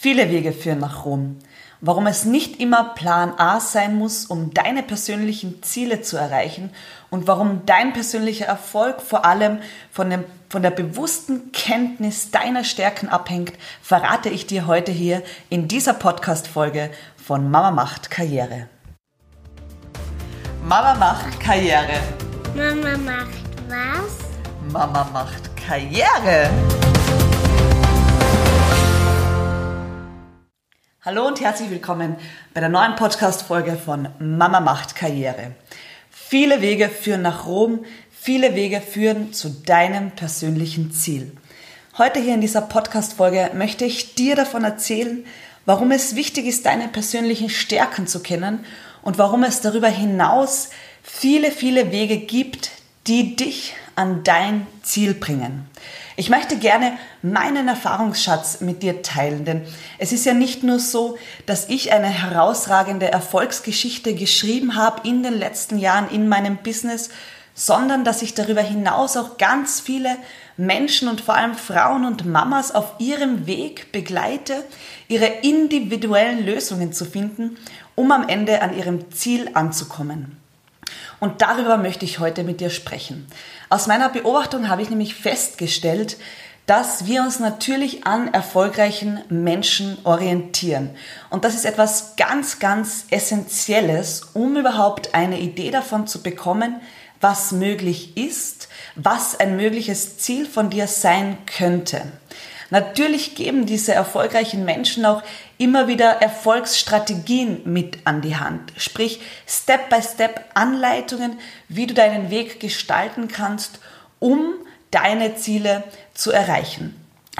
Viele Wege führen nach Rom. Warum es nicht immer Plan A sein muss, um deine persönlichen Ziele zu erreichen und warum dein persönlicher Erfolg vor allem von, dem, von der bewussten Kenntnis deiner Stärken abhängt, verrate ich dir heute hier in dieser Podcast-Folge von Mama macht Karriere. Mama macht Karriere. Mama macht was? Mama macht Karriere. Hallo und herzlich willkommen bei der neuen Podcast-Folge von Mama macht Karriere. Viele Wege führen nach Rom, viele Wege führen zu deinem persönlichen Ziel. Heute hier in dieser Podcast-Folge möchte ich dir davon erzählen, warum es wichtig ist, deine persönlichen Stärken zu kennen und warum es darüber hinaus viele, viele Wege gibt, die dich an dein Ziel bringen. Ich möchte gerne meinen Erfahrungsschatz mit dir teilen, denn es ist ja nicht nur so, dass ich eine herausragende Erfolgsgeschichte geschrieben habe in den letzten Jahren in meinem Business, sondern dass ich darüber hinaus auch ganz viele Menschen und vor allem Frauen und Mamas auf ihrem Weg begleite, ihre individuellen Lösungen zu finden, um am Ende an ihrem Ziel anzukommen. Und darüber möchte ich heute mit dir sprechen. Aus meiner Beobachtung habe ich nämlich festgestellt, dass wir uns natürlich an erfolgreichen Menschen orientieren. Und das ist etwas ganz, ganz Essentielles, um überhaupt eine Idee davon zu bekommen, was möglich ist, was ein mögliches Ziel von dir sein könnte. Natürlich geben diese erfolgreichen Menschen auch immer wieder Erfolgsstrategien mit an die Hand. Sprich, Step-by-Step Anleitungen, wie du deinen Weg gestalten kannst, um deine Ziele zu erreichen.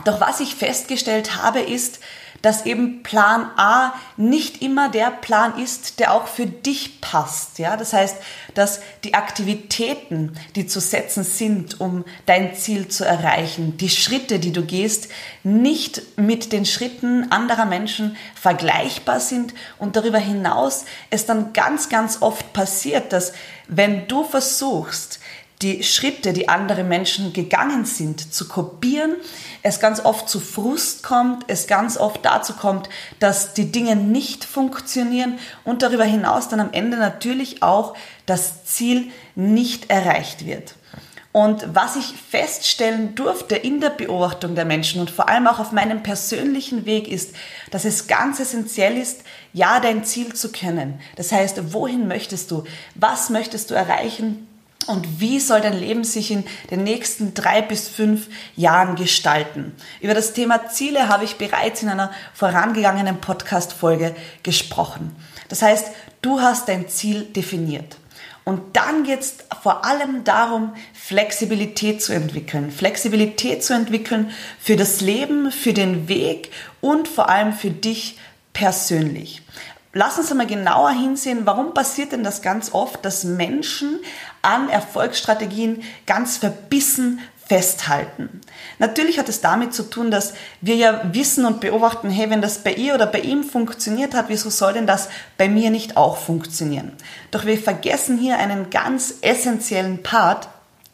Doch was ich festgestellt habe, ist, dass eben Plan A nicht immer der Plan ist, der auch für dich passt. Ja, das heißt, dass die Aktivitäten, die zu setzen sind, um dein Ziel zu erreichen, die Schritte, die du gehst, nicht mit den Schritten anderer Menschen vergleichbar sind und darüber hinaus es dann ganz, ganz oft passiert, dass wenn du versuchst, die Schritte, die andere Menschen gegangen sind, zu kopieren, es ganz oft zu Frust kommt, es ganz oft dazu kommt, dass die Dinge nicht funktionieren und darüber hinaus dann am Ende natürlich auch das Ziel nicht erreicht wird. Und was ich feststellen durfte in der Beobachtung der Menschen und vor allem auch auf meinem persönlichen Weg ist, dass es ganz essentiell ist, ja, dein Ziel zu kennen. Das heißt, wohin möchtest du? Was möchtest du erreichen? Und wie soll dein Leben sich in den nächsten drei bis fünf Jahren gestalten. Über das Thema Ziele habe ich bereits in einer vorangegangenen Podcast-Folge gesprochen. Das heißt, du hast dein Ziel definiert. Und dann geht es vor allem darum, Flexibilität zu entwickeln. Flexibilität zu entwickeln für das Leben, für den Weg und vor allem für dich persönlich. Lass uns einmal genauer hinsehen, warum passiert denn das ganz oft, dass Menschen an Erfolgsstrategien ganz verbissen festhalten. Natürlich hat es damit zu tun, dass wir ja wissen und beobachten, hey, wenn das bei ihr oder bei ihm funktioniert hat, wieso soll denn das bei mir nicht auch funktionieren? Doch wir vergessen hier einen ganz essentiellen Part,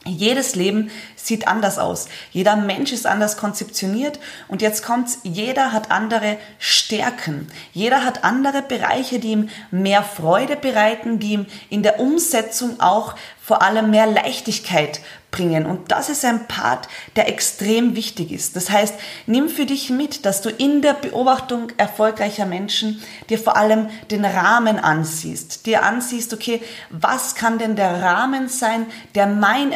jedes Leben sieht anders aus. Jeder Mensch ist anders konzeptioniert und jetzt kommt's, jeder hat andere Stärken. Jeder hat andere Bereiche, die ihm mehr Freude bereiten, die ihm in der Umsetzung auch vor allem mehr Leichtigkeit bringen. Und das ist ein Part, der extrem wichtig ist. Das heißt, nimm für dich mit, dass du in der Beobachtung erfolgreicher Menschen dir vor allem den Rahmen ansiehst. Dir ansiehst, okay, was kann denn der Rahmen sein, der mein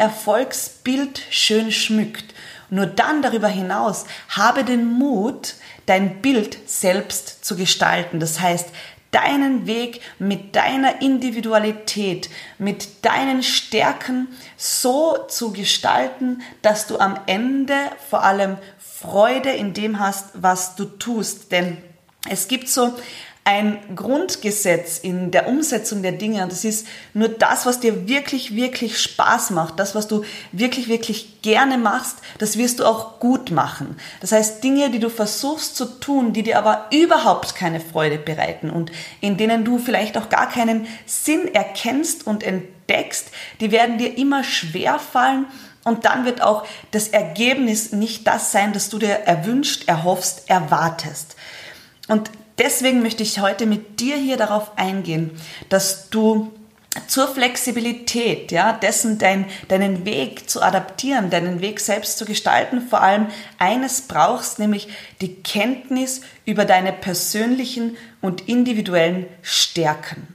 Erfolgsbild schön schmückt? Nur dann darüber hinaus habe den Mut, dein Bild selbst zu gestalten. Das heißt, deinen Weg mit deiner Individualität, mit deinen Stärken so zu gestalten, dass du am Ende vor allem Freude in dem hast, was du tust. Denn es gibt so ein Grundgesetz in der Umsetzung der Dinge und das ist nur das, was dir wirklich, wirklich Spaß macht, das, was du wirklich, wirklich gerne machst, das wirst du auch gut machen. Das heißt, Dinge, die du versuchst zu tun, die dir aber überhaupt keine Freude bereiten und in denen du vielleicht auch gar keinen Sinn erkennst und entdeckst, die werden dir immer schwer fallen und dann wird auch das Ergebnis nicht das sein, das du dir erwünscht, erhoffst, erwartest. Und deswegen möchte ich heute mit dir hier darauf eingehen, dass du zur Flexibilität, ja, dessen dein, deinen Weg zu adaptieren, deinen Weg selbst zu gestalten, vor allem eines brauchst, nämlich die Kenntnis über deine persönlichen und individuellen Stärken.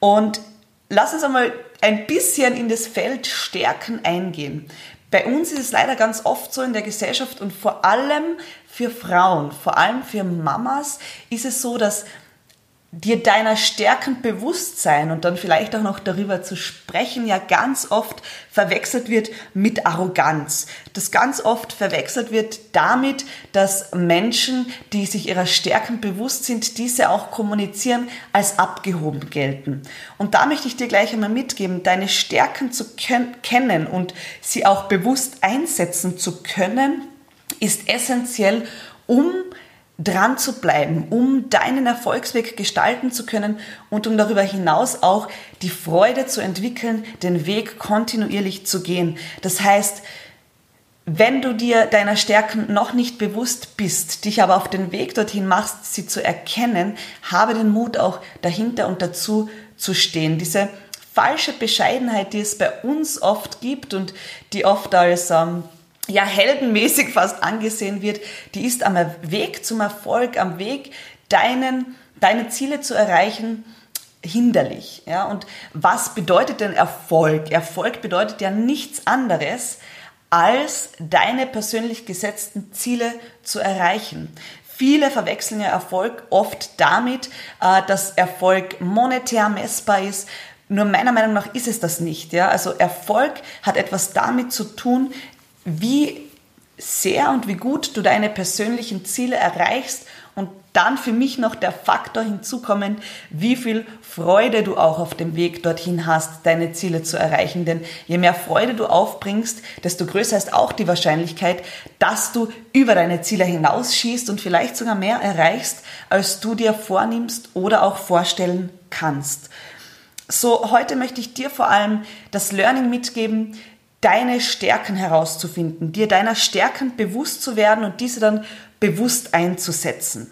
Und lass uns einmal ein bisschen in das Feld Stärken eingehen. Bei uns ist es leider ganz oft so in der Gesellschaft und vor allem für Frauen, vor allem für Mamas, ist es so, dass dir deiner Stärken bewusst sein und dann vielleicht auch noch darüber zu sprechen, ja ganz oft verwechselt wird mit Arroganz. Das ganz oft verwechselt wird damit, dass Menschen, die sich ihrer Stärken bewusst sind, diese auch kommunizieren, als abgehoben gelten. Und da möchte ich dir gleich einmal mitgeben, deine Stärken zu kennen und sie auch bewusst einsetzen zu können, ist essentiell, um dran zu bleiben, um deinen Erfolgsweg gestalten zu können und um darüber hinaus auch die Freude zu entwickeln, den Weg kontinuierlich zu gehen. Das heißt, wenn du dir deiner Stärken noch nicht bewusst bist, dich aber auf den Weg dorthin machst, sie zu erkennen, habe den Mut auch dahinter und dazu zu stehen. Diese falsche Bescheidenheit, die es bei uns oft gibt und die oft als ähm, ja heldenmäßig fast angesehen wird, die ist am Weg zum Erfolg, am Weg deinen, deine Ziele zu erreichen, hinderlich. Ja? Und was bedeutet denn Erfolg? Erfolg bedeutet ja nichts anderes, als deine persönlich gesetzten Ziele zu erreichen. Viele verwechseln ja Erfolg oft damit, äh, dass Erfolg monetär messbar ist. Nur meiner Meinung nach ist es das nicht. Ja? Also Erfolg hat etwas damit zu tun, wie sehr und wie gut du deine persönlichen Ziele erreichst und dann für mich noch der Faktor hinzukommen, wie viel Freude du auch auf dem Weg dorthin hast, deine Ziele zu erreichen. Denn je mehr Freude du aufbringst, desto größer ist auch die Wahrscheinlichkeit, dass du über deine Ziele hinausschießt und vielleicht sogar mehr erreichst, als du dir vornimmst oder auch vorstellen kannst. So, heute möchte ich dir vor allem das Learning mitgeben, deine Stärken herauszufinden, dir deiner Stärken bewusst zu werden und diese dann bewusst einzusetzen.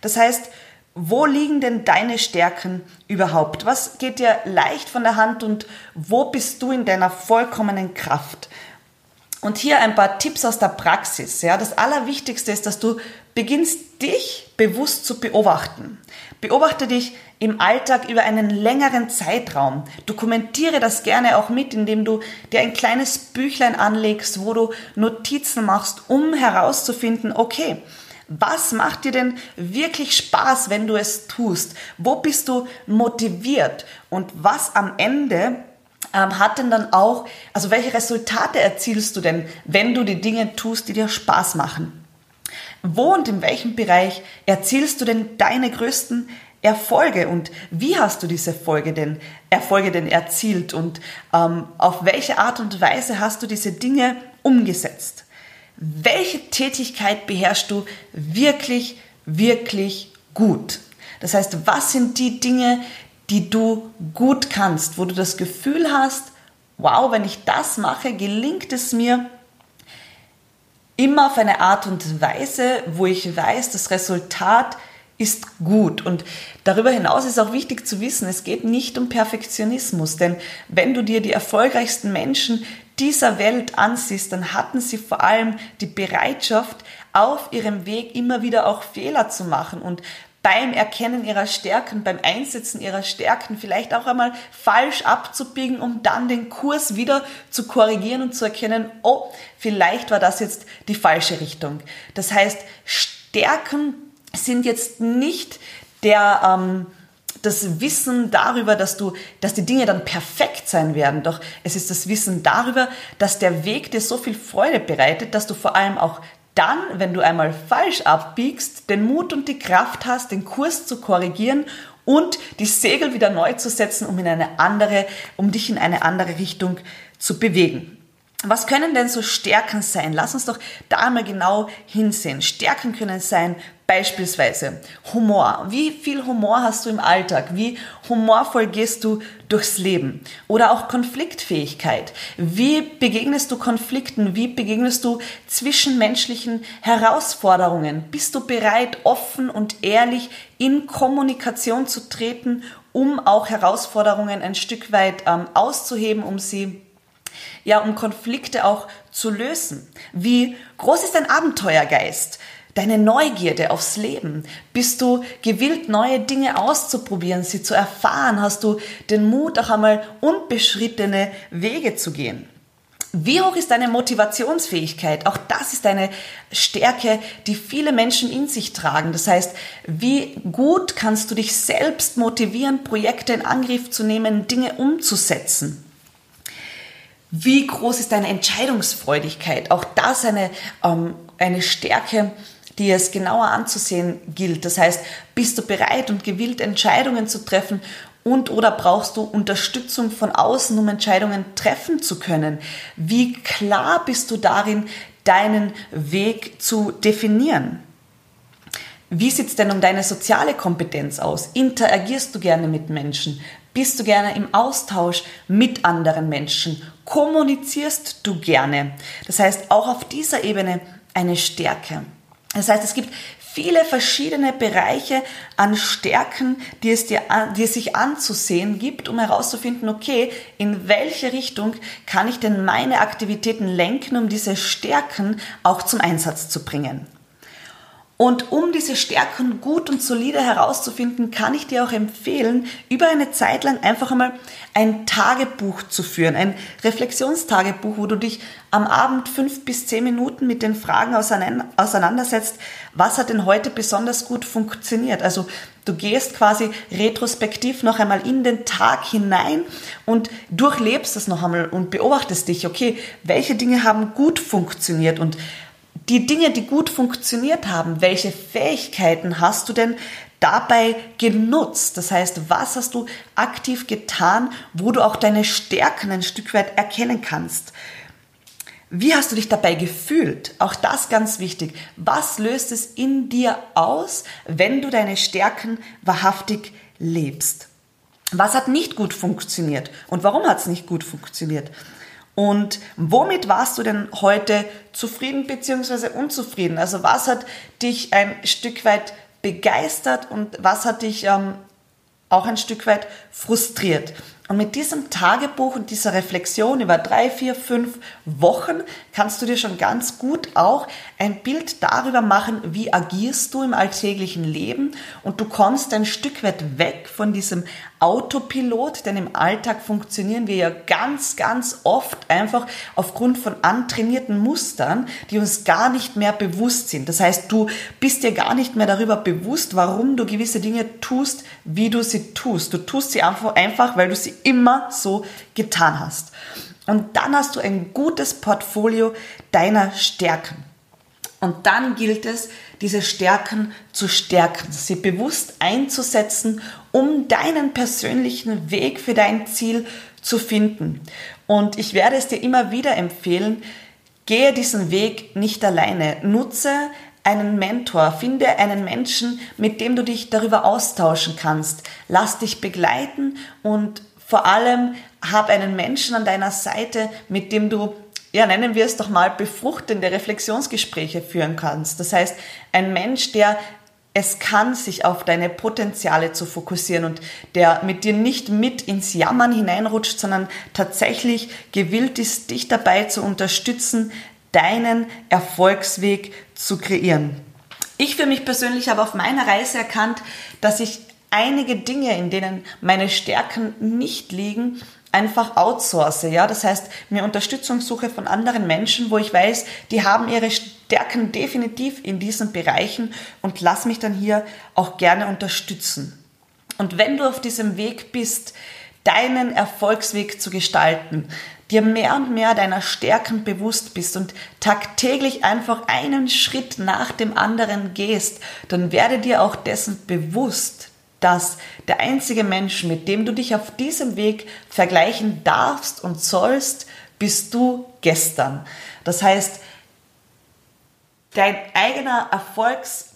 Das heißt, wo liegen denn deine Stärken überhaupt? Was geht dir leicht von der Hand und wo bist du in deiner vollkommenen Kraft? Und hier ein paar Tipps aus der Praxis. Ja, das Allerwichtigste ist, dass du beginnst, dich bewusst zu beobachten. Beobachte dich im Alltag über einen längeren Zeitraum. Dokumentiere das gerne auch mit, indem du dir ein kleines Büchlein anlegst, wo du Notizen machst, um herauszufinden, okay, was macht dir denn wirklich Spaß, wenn du es tust? Wo bist du motiviert? Und was am Ende ähm, hat denn dann auch, also welche Resultate erzielst du denn, wenn du die Dinge tust, die dir Spaß machen? Wo und in welchem Bereich erzielst du denn deine größten Erfolge und wie hast du diese Folge denn, Erfolge denn erzielt und ähm, auf welche Art und Weise hast du diese Dinge umgesetzt? Welche Tätigkeit beherrschst du wirklich, wirklich gut? Das heißt, was sind die Dinge, die du gut kannst, wo du das Gefühl hast, wow, wenn ich das mache, gelingt es mir immer auf eine Art und Weise, wo ich weiß, das Resultat ist gut. Und darüber hinaus ist auch wichtig zu wissen, es geht nicht um Perfektionismus, denn wenn du dir die erfolgreichsten Menschen dieser Welt ansiehst, dann hatten sie vor allem die Bereitschaft, auf ihrem Weg immer wieder auch Fehler zu machen und beim Erkennen ihrer Stärken, beim Einsetzen ihrer Stärken vielleicht auch einmal falsch abzubiegen, um dann den Kurs wieder zu korrigieren und zu erkennen, oh, vielleicht war das jetzt die falsche Richtung. Das heißt, Stärken sind jetzt nicht der, ähm, das Wissen darüber, dass du, dass die Dinge dann perfekt sein werden. Doch es ist das Wissen darüber, dass der Weg dir so viel Freude bereitet, dass du vor allem auch dann, wenn du einmal falsch abbiegst, den Mut und die Kraft hast, den Kurs zu korrigieren und die Segel wieder neu zu setzen, um in eine andere, um dich in eine andere Richtung zu bewegen. Was können denn so Stärken sein? Lass uns doch da mal genau hinsehen. Stärken können sein beispielsweise Humor. Wie viel Humor hast du im Alltag? Wie humorvoll gehst du durchs Leben? Oder auch Konfliktfähigkeit. Wie begegnest du Konflikten? Wie begegnest du zwischenmenschlichen Herausforderungen? Bist du bereit, offen und ehrlich in Kommunikation zu treten, um auch Herausforderungen ein Stück weit ähm, auszuheben, um sie ja, um Konflikte auch zu lösen. Wie groß ist dein Abenteuergeist? Deine Neugierde aufs Leben? Bist du gewillt, neue Dinge auszuprobieren, sie zu erfahren? Hast du den Mut, auch einmal unbeschrittene Wege zu gehen? Wie hoch ist deine Motivationsfähigkeit? Auch das ist eine Stärke, die viele Menschen in sich tragen. Das heißt, wie gut kannst du dich selbst motivieren, Projekte in Angriff zu nehmen, Dinge umzusetzen? Wie groß ist deine Entscheidungsfreudigkeit? Auch das eine, ähm, eine Stärke, die es genauer anzusehen gilt. Das heißt, bist du bereit und gewillt, Entscheidungen zu treffen und oder brauchst du Unterstützung von außen, um Entscheidungen treffen zu können? Wie klar bist du darin, deinen Weg zu definieren? Wie sieht es denn um deine soziale Kompetenz aus? Interagierst du gerne mit Menschen? Bist du gerne im Austausch mit anderen Menschen? Kommunizierst du gerne? Das heißt, auch auf dieser Ebene eine Stärke. Das heißt, es gibt viele verschiedene Bereiche an Stärken, die es, dir, die es sich anzusehen gibt, um herauszufinden, okay, in welche Richtung kann ich denn meine Aktivitäten lenken, um diese Stärken auch zum Einsatz zu bringen. Und um diese Stärken gut und solide herauszufinden, kann ich dir auch empfehlen, über eine Zeit lang einfach einmal ein Tagebuch zu führen, ein Reflexionstagebuch, wo du dich am Abend fünf bis zehn Minuten mit den Fragen auseinandersetzt, was hat denn heute besonders gut funktioniert. Also du gehst quasi retrospektiv noch einmal in den Tag hinein und durchlebst das noch einmal und beobachtest dich, okay, welche Dinge haben gut funktioniert und die Dinge, die gut funktioniert haben, welche Fähigkeiten hast du denn dabei genutzt? Das heißt, was hast du aktiv getan, wo du auch deine Stärken ein Stück weit erkennen kannst? Wie hast du dich dabei gefühlt? Auch das ganz wichtig. Was löst es in dir aus, wenn du deine Stärken wahrhaftig lebst? Was hat nicht gut funktioniert und warum hat es nicht gut funktioniert? Und womit warst du denn heute zufrieden bzw. unzufrieden? Also was hat dich ein Stück weit begeistert und was hat dich ähm, auch ein Stück weit frustriert? Und mit diesem Tagebuch und dieser Reflexion über drei, vier, fünf Wochen kannst du dir schon ganz gut auch ein Bild darüber machen, wie agierst du im alltäglichen Leben und du kommst ein Stück weit weg von diesem Autopilot, denn im Alltag funktionieren wir ja ganz, ganz oft einfach aufgrund von antrainierten Mustern, die uns gar nicht mehr bewusst sind. Das heißt, du bist dir gar nicht mehr darüber bewusst, warum du gewisse Dinge tust, wie du sie tust. Du tust sie einfach, weil du sie immer so getan hast. Und dann hast du ein gutes Portfolio deiner Stärken. Und dann gilt es, diese Stärken zu stärken, sie bewusst einzusetzen, um deinen persönlichen Weg für dein Ziel zu finden. Und ich werde es dir immer wieder empfehlen, gehe diesen Weg nicht alleine. Nutze einen Mentor, finde einen Menschen, mit dem du dich darüber austauschen kannst. Lass dich begleiten und vor allem hab einen Menschen an deiner Seite, mit dem du ja, nennen wir es doch mal, befruchtende Reflexionsgespräche führen kannst. Das heißt, ein Mensch, der es kann, sich auf deine Potenziale zu fokussieren und der mit dir nicht mit ins Jammern hineinrutscht, sondern tatsächlich gewillt ist, dich dabei zu unterstützen, deinen Erfolgsweg zu kreieren. Ich für mich persönlich habe auf meiner Reise erkannt, dass ich einige Dinge, in denen meine Stärken nicht liegen, einfach outsource, ja, das heißt, mir Unterstützung suche von anderen Menschen, wo ich weiß, die haben ihre Stärken definitiv in diesen Bereichen und lass mich dann hier auch gerne unterstützen. Und wenn du auf diesem Weg bist, deinen Erfolgsweg zu gestalten, dir mehr und mehr deiner Stärken bewusst bist und tagtäglich einfach einen Schritt nach dem anderen gehst, dann werde dir auch dessen bewusst, dass der einzige Mensch, mit dem du dich auf diesem Weg vergleichen darfst und sollst, bist du gestern. Das heißt, dein eigener Erfolgs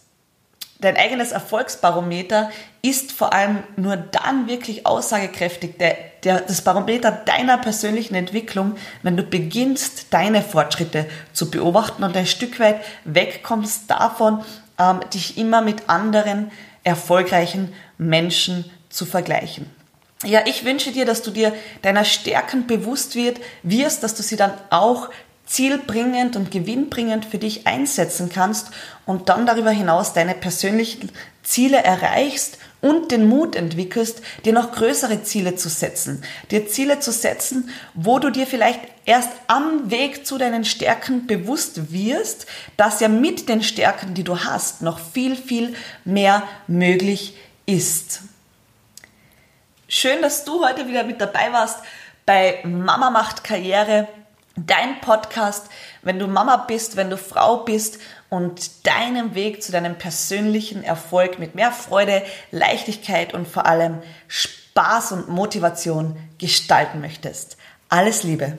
Dein eigenes Erfolgsbarometer ist vor allem nur dann wirklich aussagekräftig, der, der, das Barometer deiner persönlichen Entwicklung, wenn du beginnst, deine Fortschritte zu beobachten und ein Stück weit wegkommst davon, ähm, dich immer mit anderen erfolgreichen Menschen zu vergleichen. Ja, ich wünsche dir, dass du dir deiner Stärken bewusst wirst, dass du sie dann auch zielbringend und gewinnbringend für dich einsetzen kannst und dann darüber hinaus deine persönlichen Ziele erreichst und den Mut entwickelst, dir noch größere Ziele zu setzen. Dir Ziele zu setzen, wo du dir vielleicht erst am Weg zu deinen Stärken bewusst wirst, dass ja mit den Stärken, die du hast, noch viel, viel mehr möglich ist. Schön, dass du heute wieder mit dabei warst bei Mama macht Karriere dein Podcast, wenn du Mama bist, wenn du Frau bist und deinen Weg zu deinem persönlichen Erfolg mit mehr Freude, Leichtigkeit und vor allem Spaß und Motivation gestalten möchtest. Alles Liebe.